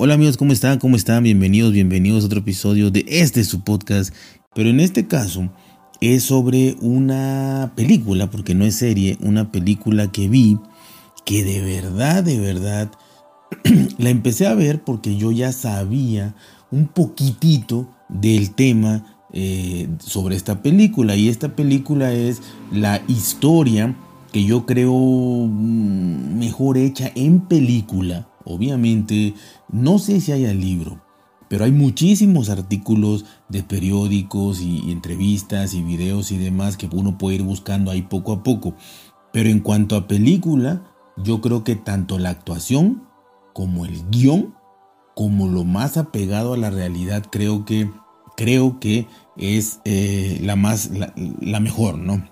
Hola amigos, ¿cómo están? ¿Cómo están? Bienvenidos, bienvenidos a otro episodio de este su podcast. Pero en este caso es sobre una película, porque no es serie, una película que vi que de verdad, de verdad, la empecé a ver porque yo ya sabía un poquitito del tema eh, sobre esta película. Y esta película es la historia que yo creo mm, mejor hecha en película. Obviamente, no sé si haya libro, pero hay muchísimos artículos de periódicos y, entrevistas y videos y demás que uno puede ir buscando ahí poco a poco. Pero en cuanto a película, yo creo que tanto la actuación como el guion, como lo más apegado a la realidad, creo que, creo que es eh, la más, la, mejor, ¿no?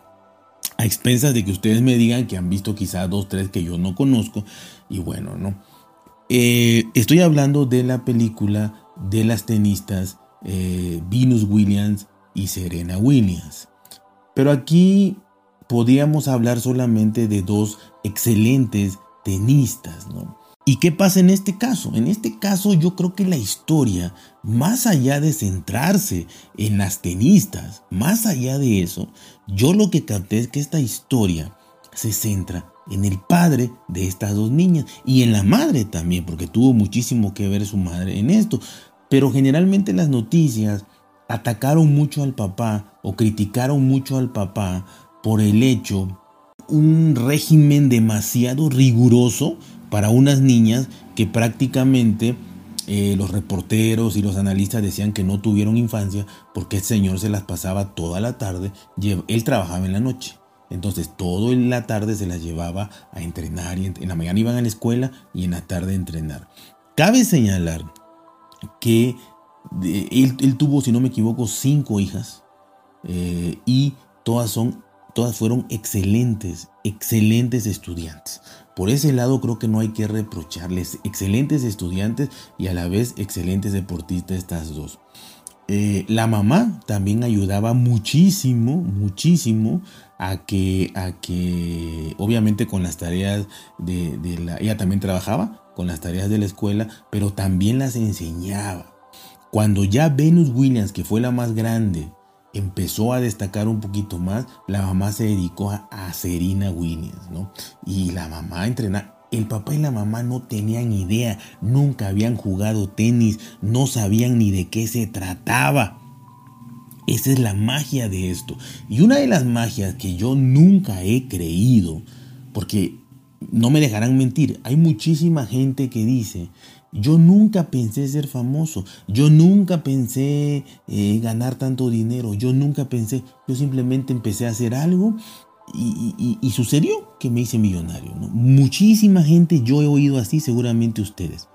A expensas de que ustedes me digan que han visto quizás dos, tres que yo no conozco. Y bueno, ¿no? Eh, estoy hablando de la película de las tenistas eh, Venus Williams y Serena Williams. Pero aquí podríamos hablar solamente de dos excelentes tenistas, ¿no? ¿Y qué pasa en este caso? En este caso yo creo que la historia, más allá de centrarse en las tenistas, más allá de eso, yo lo que capté es que esta historia se centra en el padre de estas dos niñas y en la madre también, porque tuvo muchísimo que ver su madre en esto. Pero generalmente las noticias atacaron mucho al papá o criticaron mucho al papá por el hecho, un régimen demasiado riguroso para unas niñas que prácticamente eh, los reporteros y los analistas decían que no tuvieron infancia porque el señor se las pasaba toda la tarde, él trabajaba en la noche. Entonces todo en la tarde se las llevaba a entrenar y en la mañana iban a la escuela y en la tarde a entrenar. Cabe señalar que él, tuvo, si no me equivoco, cinco hijas eh, y todas son, todas fueron excelentes, excelentes estudiantes. Por ese lado creo que no hay que reprocharles, excelentes estudiantes y a la vez excelentes deportistas estas dos. Eh, la mamá también ayudaba muchísimo, muchísimo a que, a que, obviamente con las tareas de, de la, ella también trabajaba con las tareas de la escuela, pero también las enseñaba. Cuando ya Venus Williams, que fue la más grande, empezó a destacar un poquito más, la mamá se dedicó a, Serena Williams, ¿no? Y la mamá entrenaba. El papá y la mamá no tenían idea, nunca habían jugado tenis, no sabían ni de qué se trataba. Esa es la magia de esto. Y una de las magias que yo nunca he creído, porque no me dejarán mentir, hay muchísima gente que dice, yo nunca pensé ser famoso, yo nunca pensé eh, ganar tanto dinero, yo nunca pensé, yo simplemente empecé a hacer algo y, sucedió que me hice millonario. Muchísima gente yo he oído así, seguramente ustedes.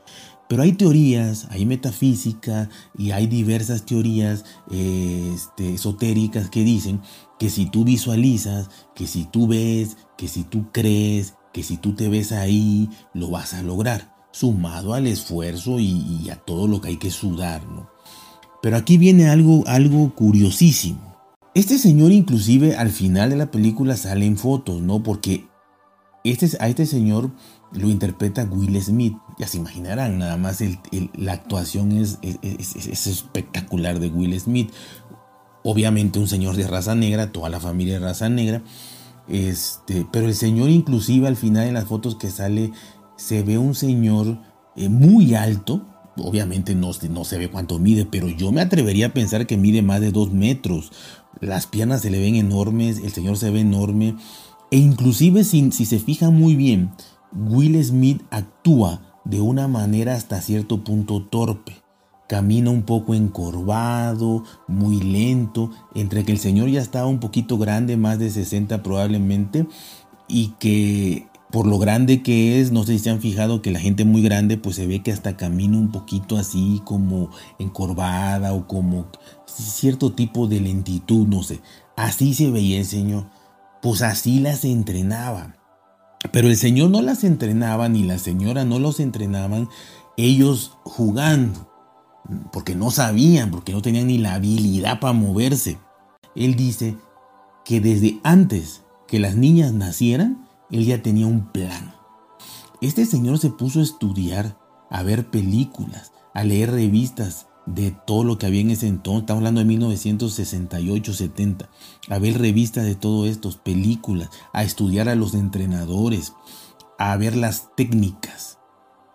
Pero hay teorías, hay metafísica y hay diversas teorías este, esotéricas que dicen que si tú visualizas, que si tú ves, que si tú crees, que si tú te ves ahí, lo vas a lograr, sumado al esfuerzo y, a todo lo que hay que sudar, ¿no? Pero aquí viene algo, algo curiosísimo. Este señor inclusive al final de la película sale en fotos, ¿no? Porque este, a este señor lo interpreta Will Smith. Ya se imaginarán, nada más la actuación es, es, espectacular de Will Smith. Obviamente un señor de raza negra, toda la familia de raza negra. Este, pero el señor inclusive al final en las fotos que sale se ve un señor eh, muy alto. Obviamente no, no se ve cuánto mide, pero yo me atrevería a pensar que mide más de dos metros. Las piernas se le ven enormes, el señor se ve enorme. E inclusive si, si se fijan muy bien, Will Smith actúa de una manera hasta cierto punto torpe camina un poco encorvado, muy lento, entre que el señor ya estaba un poquito grande, más de 60 probablemente, y que por lo grande que es, no sé si se han fijado que la gente muy grande pues se ve que hasta camina un poquito así como encorvada o como cierto tipo de lentitud, no sé. Así se veía el Señor. Pues así las entrenaba. Pero el Señor no las entrenaba, ni la señora no los entrenaban, ellos jugando porque no sabían, porque no tenían ni la habilidad para moverse. Él dice que desde antes que las niñas nacieran, él ya tenía un plan. Este señor se puso a estudiar a ver películas, a leer revistas de todo lo que había en ese entonces, estamos hablando de 1968, 70, a ver revistas de todo esto, películas, a estudiar a los entrenadores, a ver las técnicas.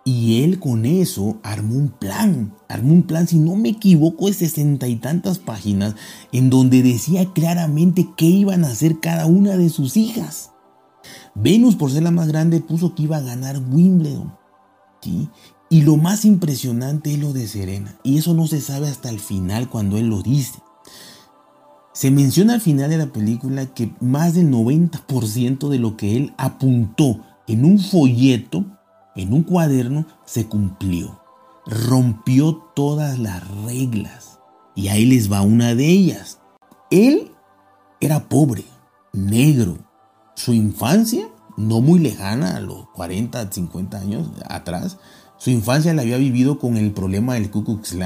Y él con eso armó un plan, armó un plan, si no me equivoco, de sesenta y tantas páginas, en donde decía claramente qué iban a hacer cada una de sus hijas. Venus, por ser la más grande, puso que iba a ganar Wimbledon. ¿sí? Y lo más impresionante es lo de Serena. Y eso no se sabe hasta el final cuando él lo dice. Se menciona al final de la película que más del 90% de lo que él apuntó en un folleto, en un cuaderno, se cumplió. Rompió todas las reglas. Y ahí les va una de ellas. Él era pobre, negro. Su infancia, no muy lejana, a los 40, 50 años atrás, su infancia la había vivido con el problema del Ku Klux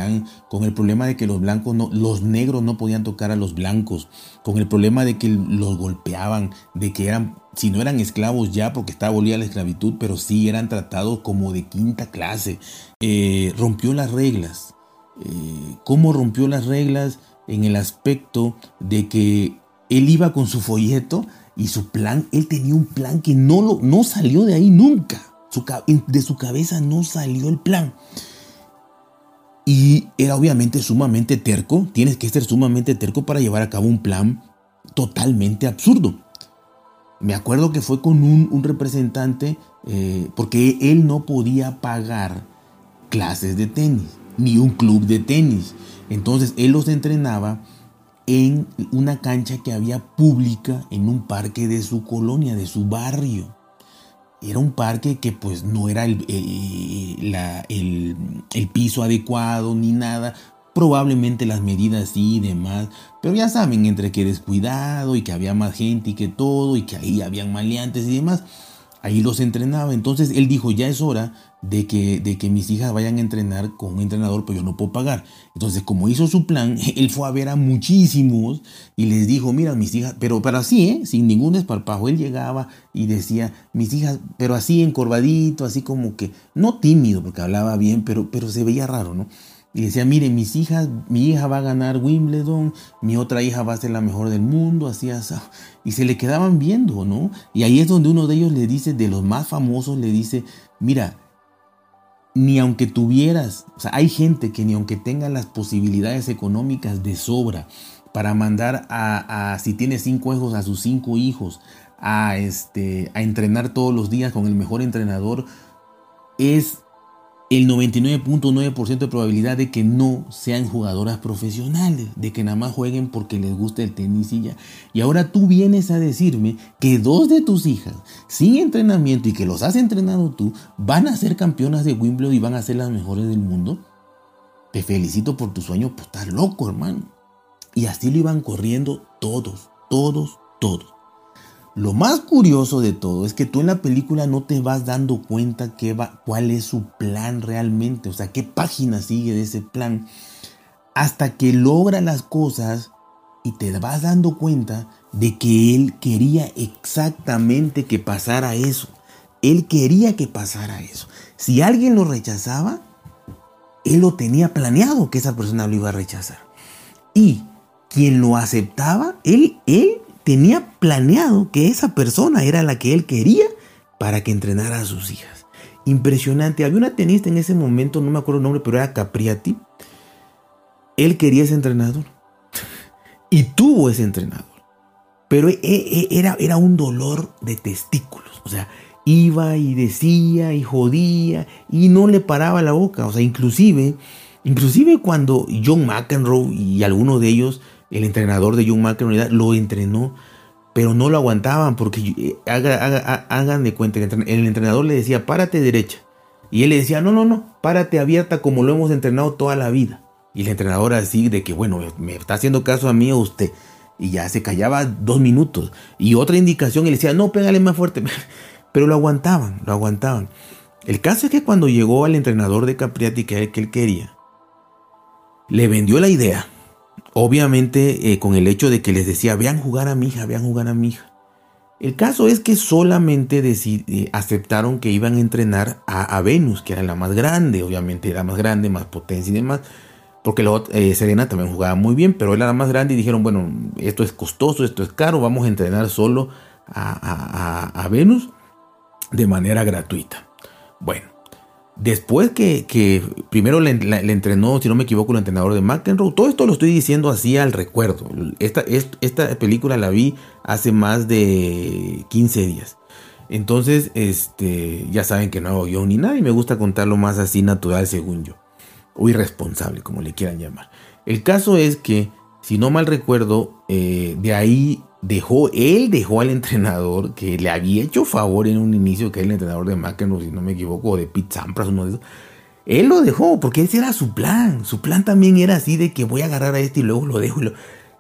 con el problema de que los blancos los negros no podían tocar a los blancos, con el problema de que los golpeaban, de que eran, si no eran esclavos ya porque estaba abolida la esclavitud, pero sí eran tratados como de quinta clase. Eh, rompió las reglas. Eh, ¿Cómo rompió las reglas? En el aspecto de que él iba con su folleto y su plan, él tenía un plan que no, lo, no salió de ahí nunca de su cabeza no salió el plan. Y era obviamente sumamente terco. Tienes que ser sumamente terco para llevar a cabo un plan totalmente absurdo. Me acuerdo que fue con un, representante eh, porque él no podía pagar clases de tenis, ni un club de tenis. Entonces él los entrenaba en una cancha que había pública en un parque de su colonia, de su barrio era un parque que pues no era el, eh, el, piso adecuado ni nada. Probablemente las medidas sí y demás. Pero ya saben, entre que descuidado y que había más gente y que todo y que ahí habían maleantes y demás. Ahí los entrenaba. Entonces él dijo, ya es hora de que, de que mis hijas vayan a entrenar con un entrenador, pero yo no puedo pagar. Entonces, como hizo su plan, él fue a ver a muchísimos y les dijo, mira, mis hijas, pero, pero así, ¿eh? sin ningún desparpajo, él llegaba y decía, mis hijas, pero así encorvadito, así como que, no tímido, porque hablaba bien, pero, pero se veía raro, ¿no? Y decía, mire, mis hijas, mi hija va a ganar Wimbledon, mi otra hija va a ser la mejor del mundo, así, así. Y se le quedaban viendo, ¿no? Y ahí es donde uno de ellos le dice, de los más famosos, le dice, mira, ni aunque tuvieras, o sea, hay gente que ni aunque tenga las posibilidades económicas de sobra para mandar a, a si tiene cinco hijos, a sus cinco hijos, a, este, a entrenar todos los días con el mejor entrenador, es el 99.9% de probabilidad de que no sean jugadoras profesionales, de que nada más jueguen porque les gusta el tenis y ya. Y ahora tú vienes a decirme que dos de tus hijas, sin entrenamiento y que los has entrenado tú, van a ser campeonas de Wimbledon y van a ser las mejores del mundo. Te felicito por tu sueño, pues estás loco, hermano. Y así lo iban corriendo todos, todos, todos. Lo más curioso de todo es que tú en la película no te vas dando cuenta qué va, cuál es su plan realmente, o sea, qué página sigue de ese plan, hasta que logra las cosas y te vas dando cuenta de que él quería exactamente que pasara eso. Él quería que pasara eso. Si alguien lo rechazaba, él lo tenía planeado que esa persona lo iba a rechazar. Y quien lo aceptaba, él, él tenía planeado que esa persona era la que él quería para que entrenara a sus hijas. Impresionante. Había una tenista en ese momento, no me acuerdo el nombre, pero era Capriati. Él quería ese entrenador. y tuvo ese entrenador. Pero e, e, era, era un dolor de testículos. O sea, iba y decía y jodía y no le paraba la boca. O sea, inclusive, inclusive cuando John McEnroe y algunos de ellos el entrenador de John McEnroe lo entrenó, pero no lo aguantaban porque eh, hagan de cuenta que el entrenador le decía, párate derecha. Y él le decía, no, no, no, párate abierta como lo hemos entrenado toda la vida. Y el entrenador así de que, bueno, me está haciendo caso a mí o usted. Y ya se callaba dos minutos. Y otra indicación, y le decía, no, pégale más fuerte. Pero lo aguantaban, lo aguantaban. El caso es que cuando llegó al entrenador de Capriati que él quería, le vendió la idea Obviamente eh, con el hecho de que les decía, vean jugar a mi hija, vean jugar a mi hija. El caso es que solamente eh, aceptaron que iban a entrenar a, Venus, que era la más grande, obviamente era más grande, más potencia y demás, porque eh, Serena también jugaba muy bien, pero era la más grande y dijeron, bueno, esto es costoso, esto es caro, vamos a entrenar solo a Venus de manera gratuita. Bueno, Después que, primero le, entrenó, si no me equivoco, el entrenador de McEnroe. Todo esto lo estoy diciendo así al recuerdo. Esta, esta película la vi hace más de 15 días. Entonces, este, ya saben que no hago yo ni nada y me gusta contarlo más así natural según yo. O irresponsable, como le quieran llamar. El caso es que, si no mal recuerdo, eh, de ahí dejó, él dejó al entrenador que le había hecho favor en un inicio, que es el entrenador de McEnroe, si no me equivoco, o de Pete Sampras, uno de esos. Él lo dejó porque ese era su plan. Su plan también era así de que voy a agarrar a este y luego lo dejo.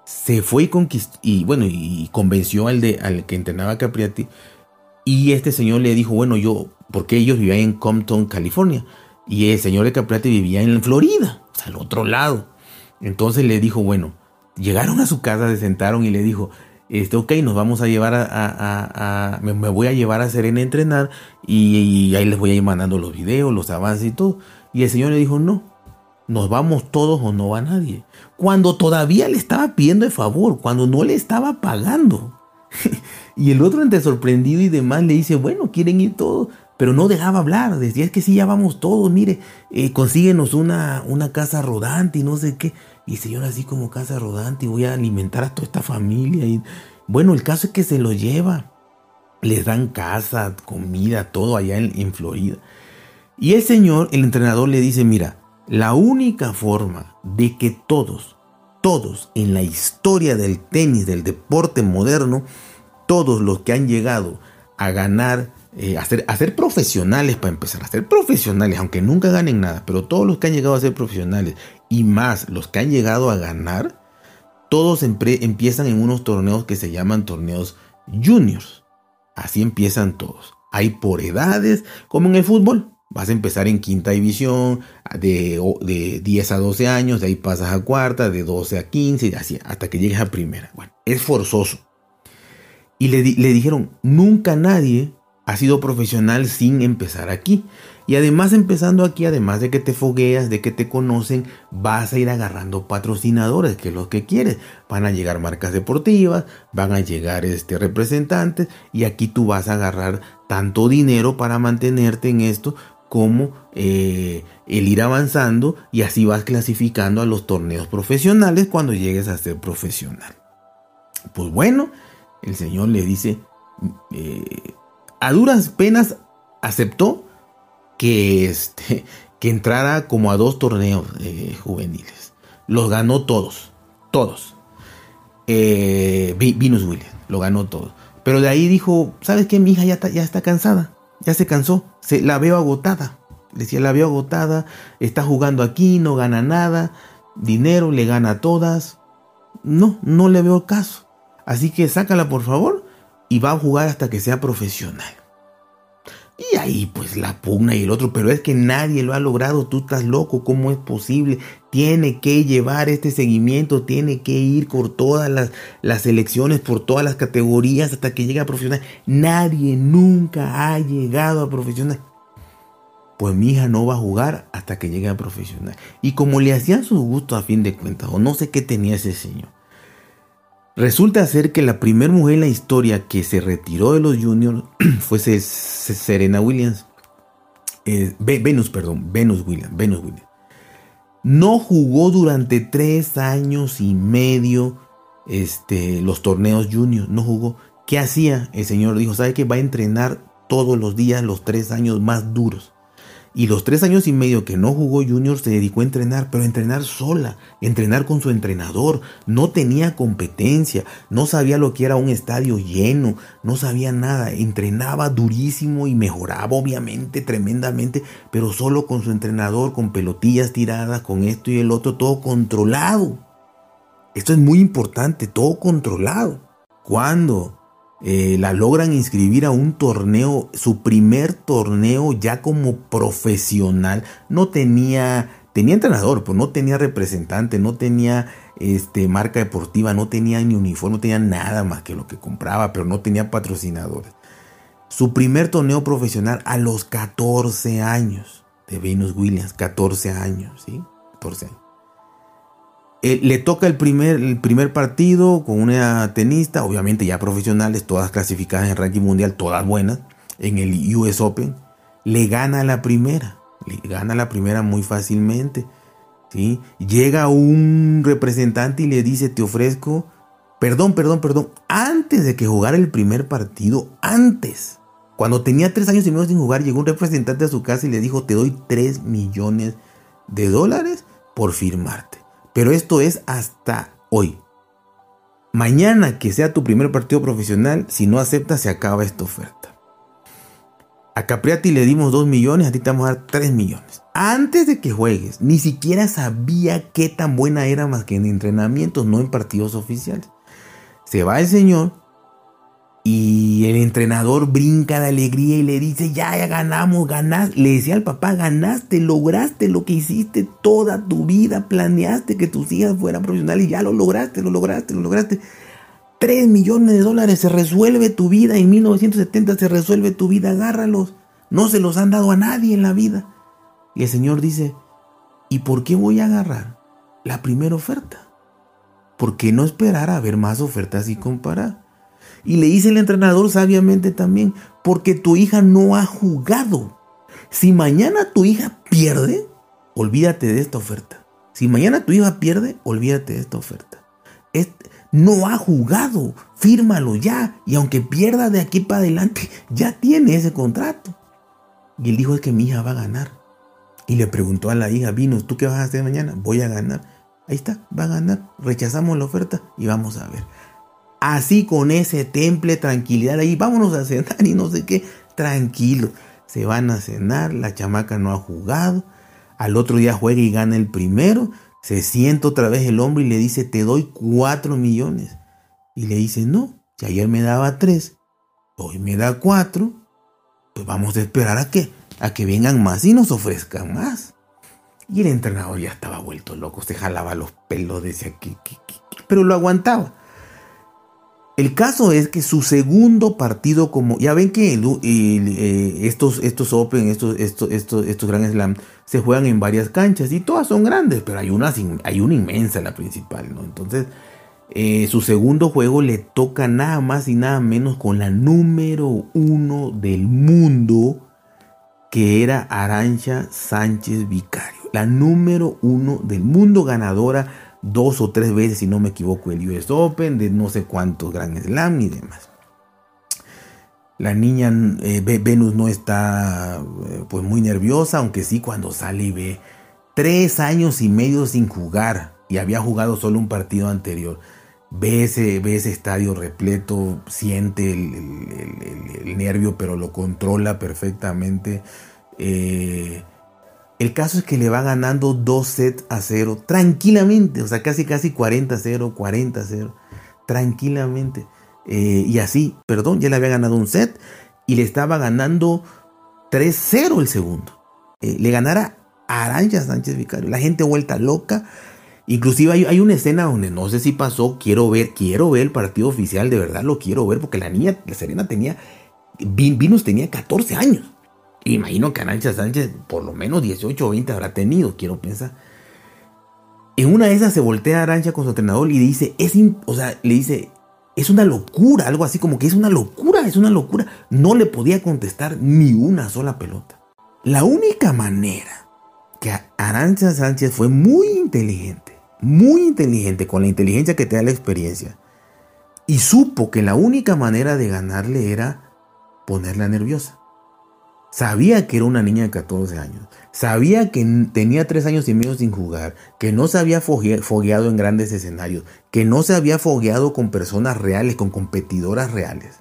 Se fue y conquistó, y bueno, y convenció al, de, al que entrenaba a Capriati. Y este señor le dijo, bueno, yo, porque ellos vivían en Compton, California. Y el señor de Capriati vivía en Florida, o sea, al otro lado. Entonces le dijo, bueno, llegaron a su casa, se sentaron y le dijo, este, ok, nos vamos a llevar a, me, voy a llevar a Serena a entrenar y, ahí les voy a ir mandando los videos, los avances y todo. Y el señor le dijo, no, nos vamos todos o no va nadie. Cuando todavía le estaba pidiendo de favor, cuando no le estaba pagando. y el otro entre sorprendido y demás le dice, bueno, quieren ir todos. Pero no dejaba hablar, decía, es que sí, ya vamos todos, mire, eh, consíguenos una, una casa rodante y no sé qué. Y señor, así como casa rodante, y voy a alimentar a toda esta familia. Y bueno, el caso es que se lo lleva. Les dan casa, comida, todo allá en, Florida. Y el señor, el entrenador, le dice: Mira, la única forma de que todos, todos en la historia del tenis, del deporte moderno, todos los que han llegado a ganar, eh, a, a, ser, profesionales para empezar, a ser profesionales, aunque nunca ganen nada, pero todos los que han llegado a ser profesionales y más los que han llegado a ganar, todos empiezan en unos torneos que se llaman torneos juniors. Así empiezan todos. Hay por edades, como en el fútbol. Vas a empezar en quinta división, de, de 10 a 12 años, de ahí pasas a cuarta, de 12 a 15, y así, hasta que llegues a primera. Bueno, es forzoso. Y le, le dijeron, nunca nadie ha sido profesional sin empezar aquí. Y además empezando aquí, además de que te fogueas, de que te conocen, vas a ir agarrando patrocinadores, que es lo que quieres. Van a llegar marcas deportivas, van a llegar este, representantes y aquí tú vas a agarrar tanto dinero para mantenerte en esto como eh, el ir avanzando y así vas clasificando a los torneos profesionales cuando llegues a ser profesional. Pues bueno, el Señor le dice, eh, a duras penas aceptó que, este, que entrara como a dos torneos eh, juveniles. Los ganó todos, todos. Eh, Venus Williams, lo ganó todo. Pero de ahí dijo, ¿sabes qué? Mi hija ya está, ya está cansada, ya se cansó, se, la veo agotada. Decía, la veo agotada, está jugando aquí, no gana nada, dinero le gana a todas. No, no le veo caso. Así que sácala por favor y va a jugar hasta que sea profesional. Y ahí pues la pugna y el otro, pero es que nadie lo ha logrado, tú estás loco, ¿cómo es posible? Tiene que llevar este seguimiento, tiene que ir por todas las, las elecciones, por todas las categorías hasta que llegue a profesional. Nadie nunca ha llegado a profesional. Pues mi hija no va a jugar hasta que llegue a profesional. Y como le hacían su gusto a fin de cuentas, o no sé qué tenía ese señor Resulta ser que la primera mujer en la historia que se retiró de los juniors fue Serena Williams. Eh, Venus, perdón, Venus Williams, Venus Williams. No jugó durante tres años y medio este, los torneos juniors, no jugó. ¿Qué hacía? El señor dijo, ¿sabe que va a entrenar todos los días los tres años más duros? Y los tres años y medio que no jugó Junior se dedicó a entrenar, pero a entrenar sola, entrenar con su entrenador. No tenía competencia, no sabía lo que era un estadio lleno, no sabía nada. Entrenaba durísimo y mejoraba obviamente tremendamente, pero solo con su entrenador, con pelotillas tiradas, con esto y el otro, todo controlado. Esto es muy importante, todo controlado. Cuando eh, la logran inscribir a un torneo, su primer torneo ya como profesional. No tenía tenía entrenador, pero no tenía representante, no tenía este, marca deportiva, no tenía ni uniforme, no tenía nada más que lo que compraba, pero no tenía patrocinadores. Su primer torneo profesional a los 14 años de Venus Williams, 14 años, ¿sí? 14 años. Eh, le toca el primer, el primer partido con una tenista, obviamente ya profesionales, todas clasificadas en ranking mundial, todas buenas, en el US Open. Le gana la primera, le gana la primera muy fácilmente. ¿sí? Llega un representante y le dice, te ofrezco, perdón, perdón, perdón, antes de que jugara el primer partido, antes, cuando tenía tres años y medio sin jugar, llegó un representante a su casa y le dijo, te doy tres millones de dólares por firmarte. Pero esto es hasta hoy. Mañana que sea tu primer partido profesional, si no aceptas, se acaba esta oferta. A Capriati le dimos 2 millones, a ti te vamos a dar 3 millones. Antes de que juegues, ni siquiera sabía qué tan buena era más que en entrenamientos, no en partidos oficiales. Se va el señor, y el entrenador brinca de alegría y le dice, ya, ya ganamos, ganaste. Le decía al papá, ganaste, lograste lo que hiciste toda tu vida, planeaste que tus hijas fueran profesionales y ya lo lograste, lo lograste, lo lograste. 3 millones de dólares, se resuelve tu vida. En 1970 se resuelve tu vida, agárralos. No se los han dado a nadie en la vida. Y el Señor dice, ¿y por qué voy a agarrar la primera oferta? ¿Por qué no esperar a ver más ofertas y comparar? Y le dice el entrenador sabiamente también, porque tu hija no ha jugado. Si mañana tu hija pierde, olvídate de esta oferta. Si mañana tu hija pierde, olvídate de esta oferta. no ha jugado, fírmalo ya. Y aunque pierda de aquí para adelante, ya tiene ese contrato. Y él dijo es que mi hija va a ganar. Y le preguntó a la hija, Vino, ¿tú qué vas a hacer mañana? Voy a ganar. Ahí está, va a ganar. Rechazamos la oferta y vamos a ver. Así con ese temple, tranquilidad ahí, vámonos a cenar y no sé qué, tranquilo. Se van a cenar, la chamaca no ha jugado, al otro día juega y gana el primero, se siente otra vez el hombre y le dice, te doy cuatro millones. Y le dice, no, si ayer me daba tres, hoy me da cuatro, pues vamos a esperar a que, a que vengan más y nos ofrezcan más. Y el entrenador ya estaba vuelto loco, se jalaba los pelos, decía que, pero lo aguantaba. El caso es que su segundo partido como, ya ven que eh, estos, estos Open, estos, estos, estos, Grand Slam se juegan en varias canchas y todas son grandes, pero hay una, hay una inmensa, la principal, ¿no? Entonces, eh, su segundo juego le toca nada más y nada menos con la número uno del mundo, que era Arancha Sánchez Vicario, la número uno del mundo ganadora dos o tres veces, si no me equivoco, el US Open, de no sé cuántos Grand Slam y demás. La niña eh, Venus no está eh, pues muy nerviosa, aunque sí cuando sale ve tres años y medio sin jugar y había jugado solo un partido anterior. Ve ese, ve ese estadio repleto, siente el, nervio, pero lo controla perfectamente. Eh, el caso es que le va ganando dos sets a cero tranquilamente, o sea, casi casi 40 a 0, 40 a 0, tranquilamente. Eh, y así, perdón, ya le había ganado un set y le estaba ganando 3-0 el segundo. Eh, le ganara a Sánchez Vicario. La gente vuelta loca. Inclusive hay, una escena donde no sé si pasó, quiero ver, quiero ver el partido oficial, de verdad lo quiero ver, porque la niña, la Serena tenía, Vinus tenía 14 años. Imagino que Arancha Sánchez por lo menos 18 o 20 habrá tenido, quiero pensar. En una de esas se voltea Arancha con su entrenador y dice, es, o sea, le dice, es una locura, algo así como que es una locura, es una locura. No le podía contestar ni una sola pelota. La única manera que Arancha Sánchez fue muy inteligente, muy inteligente, con la inteligencia que te da la experiencia, y supo que la única manera de ganarle era ponerla nerviosa. Sabía que era una niña de 14 años. Sabía que tenía 3 años y medio sin jugar. Que no se había fogueado en grandes escenarios. Que no se había fogueado con personas reales, con competidoras reales.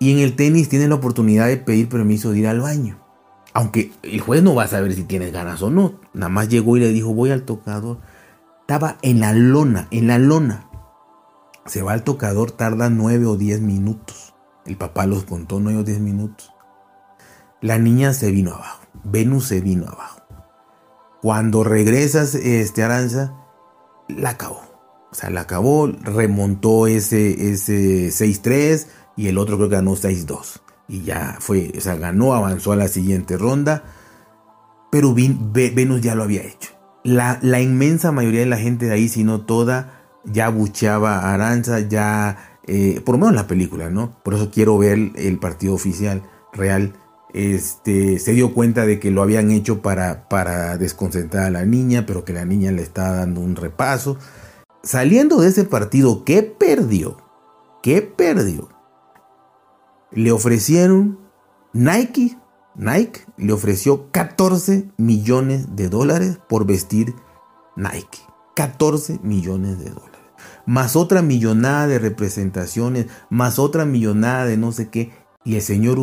Y en el tenis tiene la oportunidad de pedir permiso de ir al baño. Aunque el juez no va a saber si tienes ganas o no. Nada más llegó y le dijo, voy al tocador. Estaba en la lona, en la lona. Se va al tocador, tarda 9 o 10 minutos. El papá los contó 9 o 10 minutos. La niña se vino abajo. Venus se vino abajo. Cuando regresas, este Aranza, la acabó. O sea, la acabó, remontó ese, ese 6-3 y el otro creo que ganó 6-2. Y ya fue, o sea, ganó, avanzó a la siguiente ronda. Pero Venus ya lo había hecho. La, la inmensa mayoría de la gente de ahí, si no toda, ya bucheaba a Aranza, ya, eh, por lo menos en la película, ¿no? Por eso quiero ver el partido oficial real. Este, se dio cuenta de que lo habían hecho para, para desconcentrar a la niña, pero que la niña le estaba dando un repaso. Saliendo de ese partido, ¿qué perdió? ¿Qué perdió? Le ofrecieron Nike, Nike le ofreció 14 millones de dólares por vestir Nike. 14 millones de dólares. Más otra millonada de representaciones, más otra millonada de no sé qué. Y el señor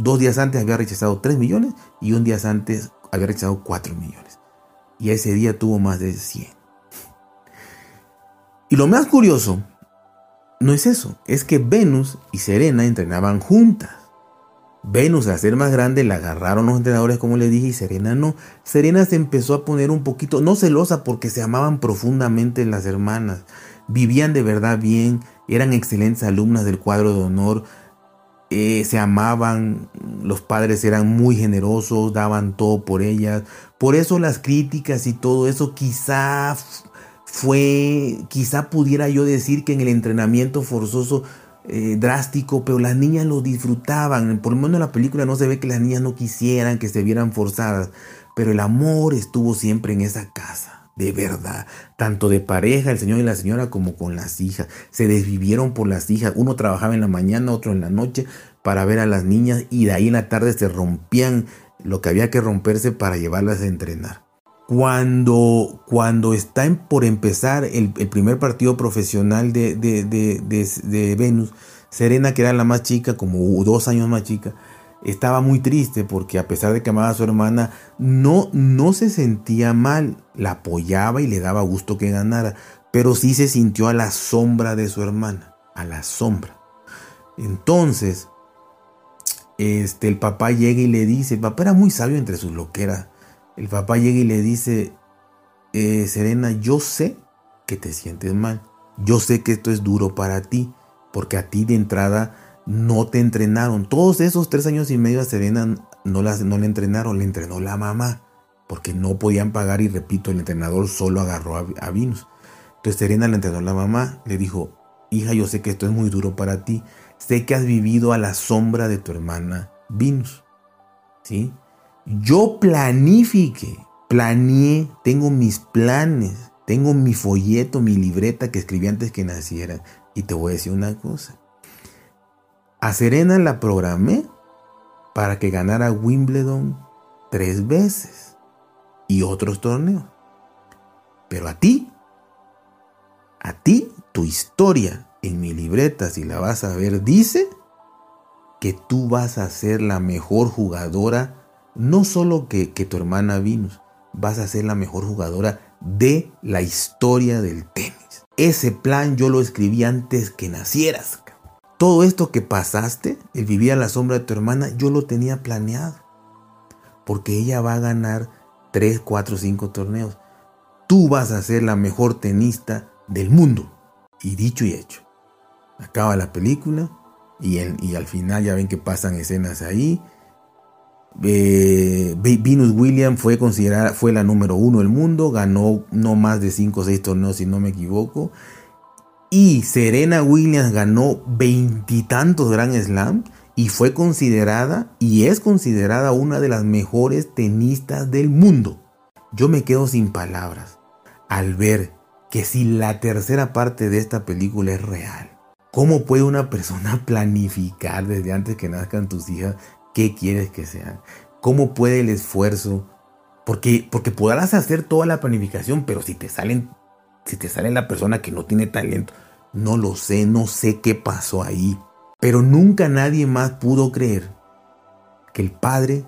dos días antes había rechazado 3 millones y un día antes había rechazado 4 millones. Y ese día tuvo más de 100. Y lo más curioso no es eso, es que Venus y Serena entrenaban juntas. Venus, al ser más grande, la agarraron los entrenadores, como le dije, y Serena no. Serena se empezó a poner un poquito, no celosa, porque se amaban profundamente las hermanas. Vivían de verdad bien, eran excelentes alumnas del cuadro de honor, eh, se amaban, los padres eran muy generosos, daban todo por ellas. Por eso las críticas y todo eso quizá fue, quizá pudiera yo decir que en el entrenamiento forzoso eh, drástico, pero las niñas lo disfrutaban. Por lo menos en la película no se ve que las niñas no quisieran que se vieran forzadas, pero el amor estuvo siempre en esa casa. De verdad, tanto de pareja, el señor y la señora, como con las hijas. Se desvivieron por las hijas. Uno trabajaba en la mañana, otro en la noche para ver a las niñas y de ahí en la tarde se rompían lo que había que romperse para llevarlas a entrenar. Cuando, cuando está por empezar el, primer partido profesional de, de, Venus, Serena, que era la más chica, como dos años más chica, estaba muy triste porque a pesar de que amaba a su hermana, no, no se sentía mal, la apoyaba y le daba gusto que ganara, pero sí se sintió a la sombra de su hermana, a la sombra. Entonces, este, el papá llega y le dice, el papá era muy sabio entre sus loqueras, el papá llega y le dice, eh, Serena, yo sé que te sientes mal. Yo sé que esto es duro para ti, porque a ti de entrada no te entrenaron. Todos esos tres años y medio a Serena no, las, no le entrenaron, le entrenó la mamá, porque no podían pagar y repito, el entrenador solo agarró a, a Venus. Entonces Serena le entrenó la mamá, le dijo, hija, yo sé que esto es muy duro para ti, sé que has vivido a la sombra de tu hermana Venus. ¿Sí? Yo planifique, planeé, tengo mis planes, tengo mi folleto, mi libreta que escribí antes que naciera. Y te voy a decir una cosa. A Serena la programé para que ganara Wimbledon tres veces y otros torneos. Pero a ti, a ti, tu historia en mi libreta, si la vas a ver, dice que tú vas a ser la mejor jugadora no solo que, tu hermana Venus, vas a ser la mejor jugadora de la historia del tenis. Ese plan yo lo escribí antes que nacieras. Todo esto que pasaste, el vivir a la sombra de tu hermana, yo lo tenía planeado. Porque ella va a ganar 3, 4, 5 torneos. Tú vas a ser la mejor tenista del mundo. Y dicho y hecho. Acaba la película y, al final ya ven que pasan escenas ahí eh, Venus Williams fue considerada, fue la número uno del mundo, ganó no más de 5 o 6 torneos si no me equivoco. Y Serena Williams ganó veintitantos Grand Slam y fue considerada y es considerada una de las mejores tenistas del mundo. Yo me quedo sin palabras al ver que si la tercera parte de esta película es real, ¿cómo puede una persona planificar desde antes que nazcan tus hijas qué quieres que sean, cómo puede el esfuerzo, porque, porque podrás hacer toda la planificación, pero si te salen, si te sale la persona que no tiene talento, no lo sé, no sé qué pasó ahí, pero nunca nadie más pudo creer que el padre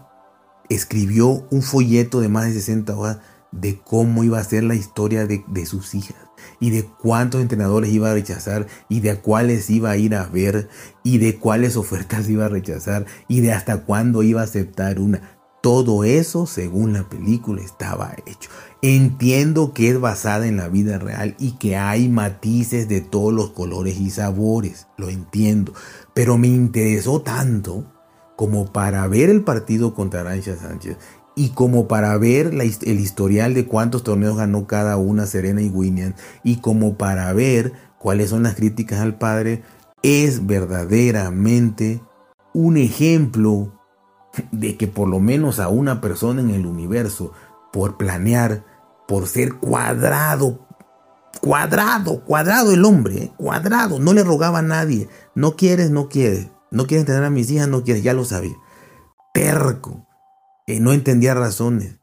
escribió un folleto de más de 60 hojas de cómo iba a ser la historia de, de sus hijas y de cuántos entrenadores iba a rechazar y de cuáles iba a ir a ver y de cuáles ofertas iba a rechazar y de hasta cuándo iba a aceptar una. Todo eso, según la película, estaba hecho. Entiendo que es basada en la vida real y que hay matices de todos los colores y sabores. Lo entiendo. Pero me interesó tanto como para ver el partido contra Arancha Sánchez y como para ver el historial de cuántos torneos ganó cada una Serena y Williams y como para ver cuáles son las críticas al padre, es verdaderamente un ejemplo de que por lo menos a una persona en el universo, por planear, por ser cuadrado, cuadrado, cuadrado el hombre, ¿eh? cuadrado, no le rogaba a nadie, no quieres, no quieres, no quieres tener a mis hijas, no quieres, ya lo sabía, terco, no entendía razones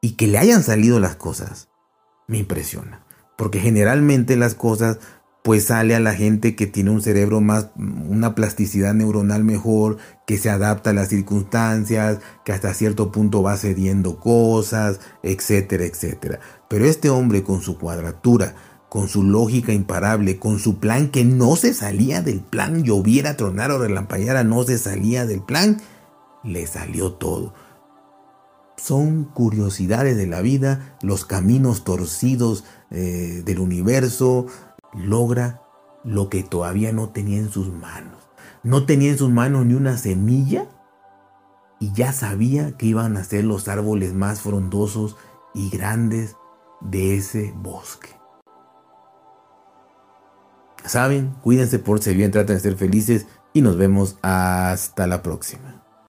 y que le hayan salido las cosas, me impresiona, porque generalmente las cosas pues sale a la gente que tiene un cerebro más, una plasticidad neuronal mejor, que se adapta a las circunstancias, que hasta cierto punto va cediendo cosas, etcétera, etcétera. Pero este hombre con su cuadratura, con su lógica imparable, con su plan que no se salía del plan, lloviera, tronara o relampagueara, no se salía del plan, le salió todo. Son curiosidades de la vida, los caminos torcidos eh, del universo, logra lo que todavía no tenía en sus manos. No tenía en sus manos ni una semilla y ya sabía que iban a ser los árboles más frondosos y grandes de ese bosque. Saben, cuídense por ser bien, traten de ser felices y nos vemos hasta la próxima.